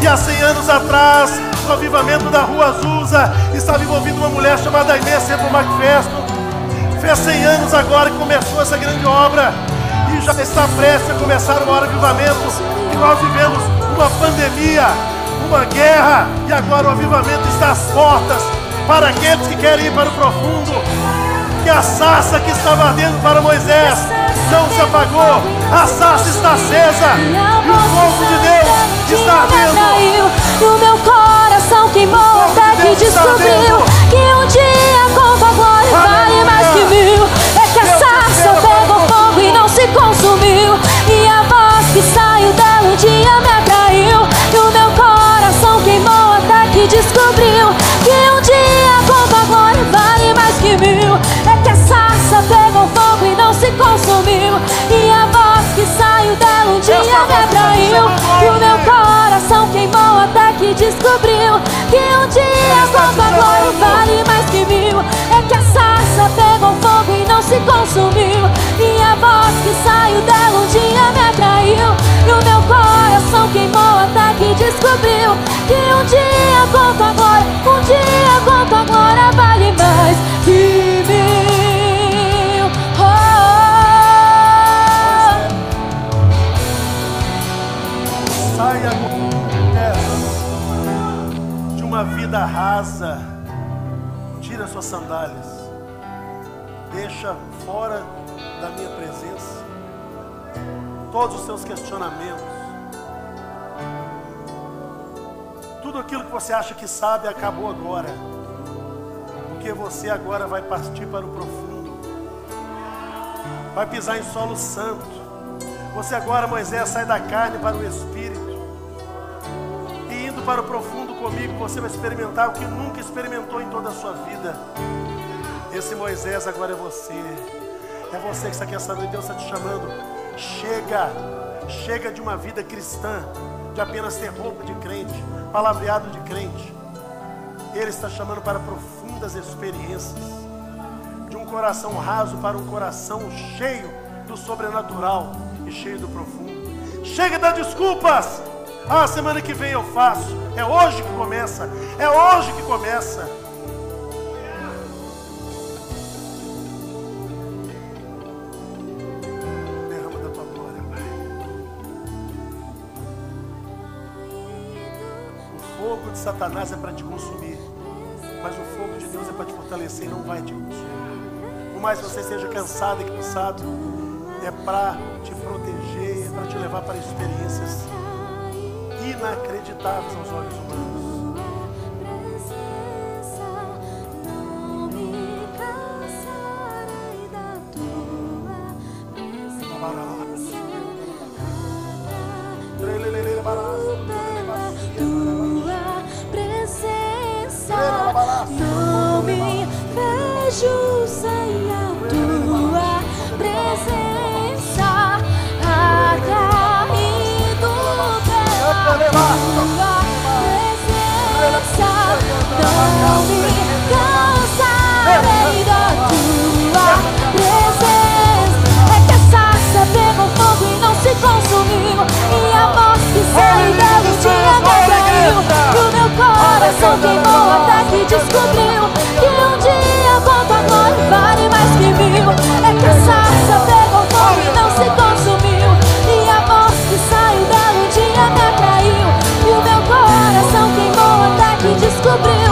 E há 100 anos atrás, no avivamento da Rua Azusa, estava envolvida uma mulher chamada Inês Centro Macfesto. Fez 100 anos agora que começou essa grande obra e já está prestes a começar o maior avivamento. E nós vivemos uma pandemia, uma guerra, e agora o avivamento está às portas para aqueles que querem ir para o profundo. Que a sarça que estava ardendo para Moisés não se apagou, a sarça está acesa e o fogo de Deus está ardendo. E o meu coração queimou até que descobriu que um dia com glória vale mais que mil. É que a sarça pegou fogo e não se consumiu. E a voz que saiu dela um dia me tua glória vale mais que mil. É que a sarça pegou fogo e não se consumiu. E a voz que saiu dela um dia me atraiu. E o meu coração queimou até que descobriu que um dia com tua um dia com tua glória vale mais que vida rasa. Tira suas sandálias. Deixa fora da minha presença todos os seus questionamentos. Tudo aquilo que você acha que sabe acabou agora. Porque você agora vai partir para o profundo. Vai pisar em solo santo. Você agora, Moisés, sai da carne para o espírito. E indo para o profundo comigo, você vai experimentar o que nunca experimentou em toda a sua vida. Esse Moisés agora é você. É você que está aqui essa noite. Deus está te chamando. Chega. Chega de uma vida cristã. De apenas ter roupa de crente. Palavreado de crente. Ele está chamando para profundas experiências. De um coração raso para um coração cheio do sobrenatural e cheio do profundo. Chega das desculpas. Ah, semana que vem eu faço. É hoje que começa. É hoje que começa. Derrama da tua glória, Pai. O fogo de Satanás é para te consumir. Mas o fogo de Deus é para te fortalecer e não vai te consumir. Por mais que você esteja cansado e cansado, é para te proteger, é para te levar para experiências inacreditáveis aos olhos humanos. não me vejo sem a coração queimou até que descobriu que um dia com tua glória vale mais que mil. É que a sarça pegou fogo e não se consumiu. E a voz que saiu dela um dia me atraiu. E o meu coração queimou até que descobriu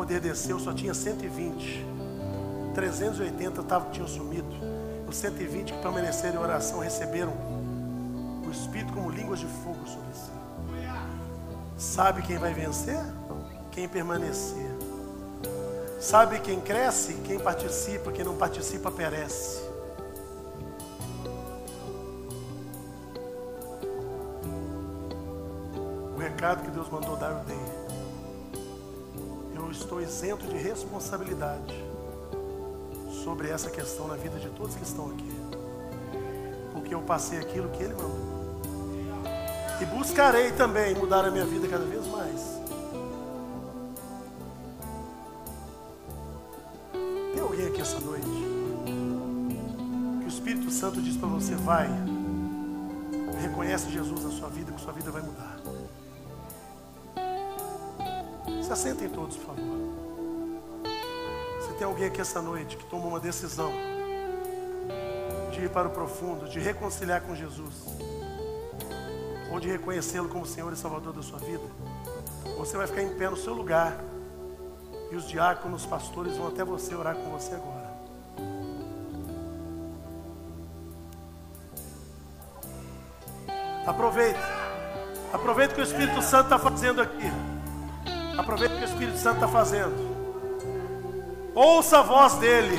poder desceu, só tinha 120. 380 tavam, tinham sumido. Os 120 que permaneceram em oração receberam o Espírito como línguas de fogo sobre si. Sabe quem vai vencer? Quem permanecer. Sabe quem cresce? Quem participa. Quem não participa, perece. O recado que Deus mandou dar, eu dei. Eu estou isento de responsabilidade sobre essa questão na vida de todos que estão aqui. Porque eu passei aquilo que Ele mandou. E buscarei também mudar a minha vida cada vez mais. Tem alguém aqui essa noite que o Espírito Santo diz para você: vai, reconhece Jesus na sua vida, que sua vida vai mudar. Se assentem todos, por favor. Se tem alguém aqui essa noite que tomou uma decisão de ir para o profundo, de reconciliar com Jesus, ou de reconhecê-lo como Senhor e Salvador da sua vida, você vai ficar em pé no seu lugar e os diáconos, os pastores vão até você orar com você agora. Aproveita. Aproveita o que o Espírito Santo está fazendo aqui. Aproveita o que o Espírito Santo está fazendo. Ouça a voz dele.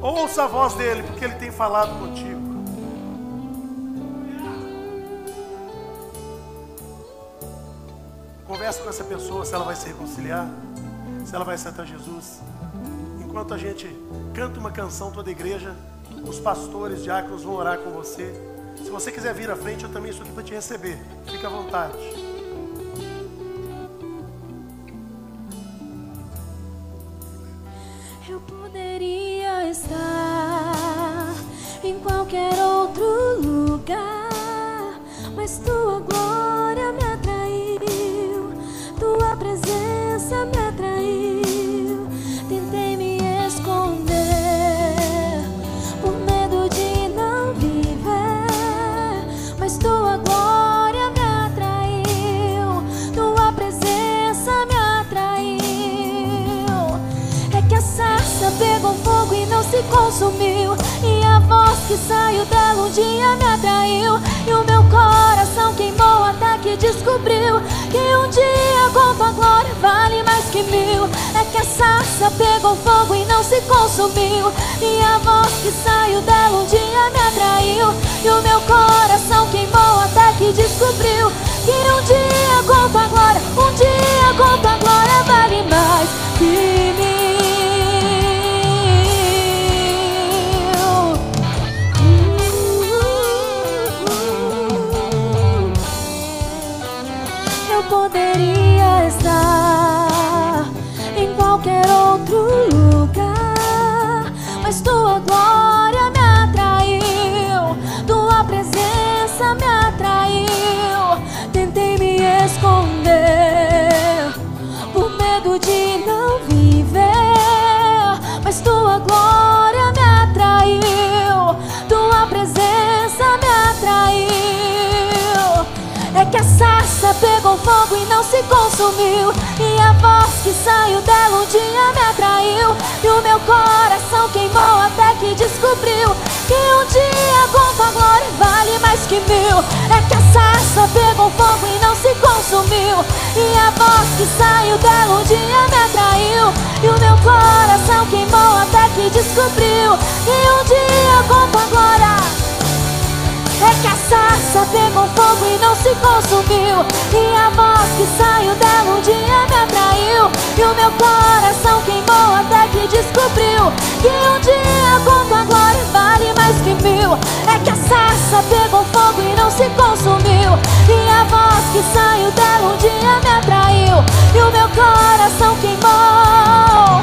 Ouça a voz dele, porque ele tem falado contigo. Conversa com essa pessoa se ela vai se reconciliar, se ela vai aceitar Jesus. Enquanto a gente canta uma canção toda a igreja, os pastores, diáconos vão orar com você. Se você quiser vir à frente, eu também estou aqui para te receber. Fique à vontade. Descobriu que um dia com tua glória vale mais que mil. É que a sarça pegou fogo e não se consumiu. E a voz que saiu dela um dia me atraiu. E o meu coração queimou até que descobriu que um dia com tua glória, um dia com tua glória vale mais que mil. Fogo e não se consumiu. E a voz que saiu dela um dia me atraiu. E o meu coração queimou até que descobriu que um dia com tua glória vale mais que mil. É que a sarça pegou fogo e não se consumiu. E a voz que saiu dela um dia me atraiu. E o meu coração queimou até que descobriu que um dia com tua glória. É que a sarça pegou fogo e não se consumiu. E a voz que saiu dela um dia me atraiu. E o meu coração queimou até que descobriu Que um dia com tua glória vale mais que mil É que a sarça pegou fogo e não se consumiu. E a voz que saiu dela um dia me atraiu. E o meu coração queimou.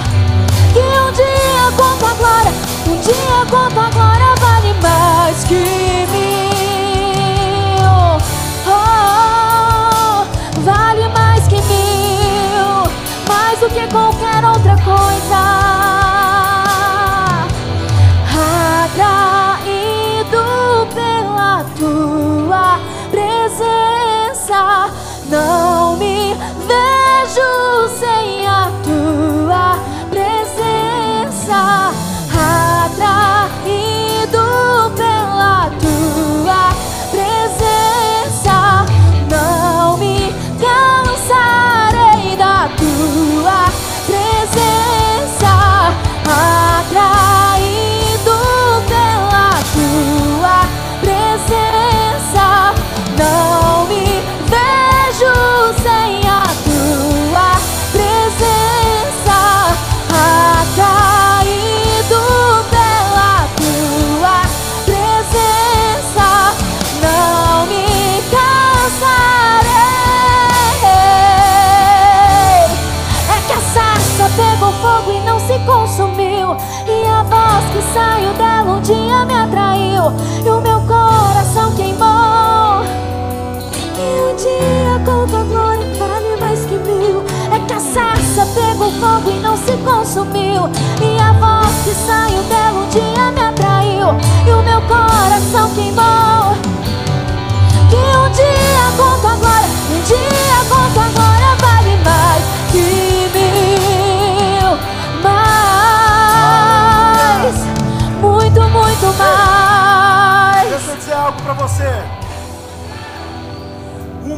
Que um dia com tua glória, um dia com tua glória vale mais que mil. Do que qualquer outra coisa. amar. 有。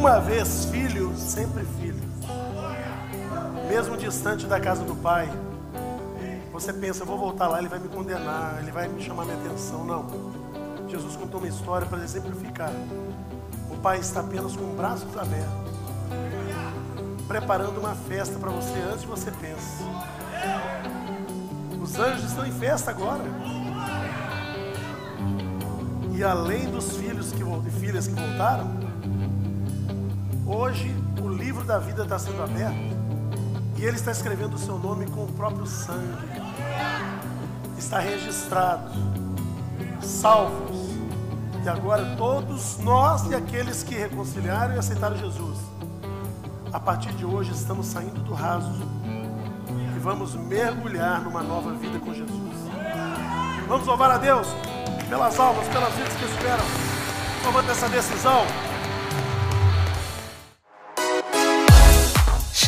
Uma vez filho, sempre filho. Mesmo distante da casa do pai, você pensa, vou voltar lá, ele vai me condenar, ele vai me chamar minha atenção. Não. Jesus contou uma história para exemplificar. O pai está apenas com braços abertos, preparando uma festa para você antes de você pensa. Os anjos estão em festa agora. E além dos filhos que, e filhas que voltaram, hoje o livro da vida está sendo aberto e ele está escrevendo o seu nome com o próprio sangue. Está registrado, salvos. E agora todos nós e aqueles que reconciliaram e aceitaram Jesus, a partir de hoje estamos saindo do raso e vamos mergulhar numa nova vida com Jesus. Vamos louvar a Deus pelas almas, pelas vidas que esperam, tomando essa decisão.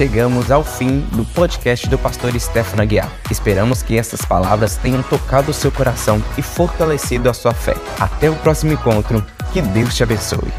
Chegamos ao fim do podcast do pastor Stefano Aguiar. Esperamos que essas palavras tenham tocado o seu coração e fortalecido a sua fé. Até o próximo encontro. Que Deus te abençoe.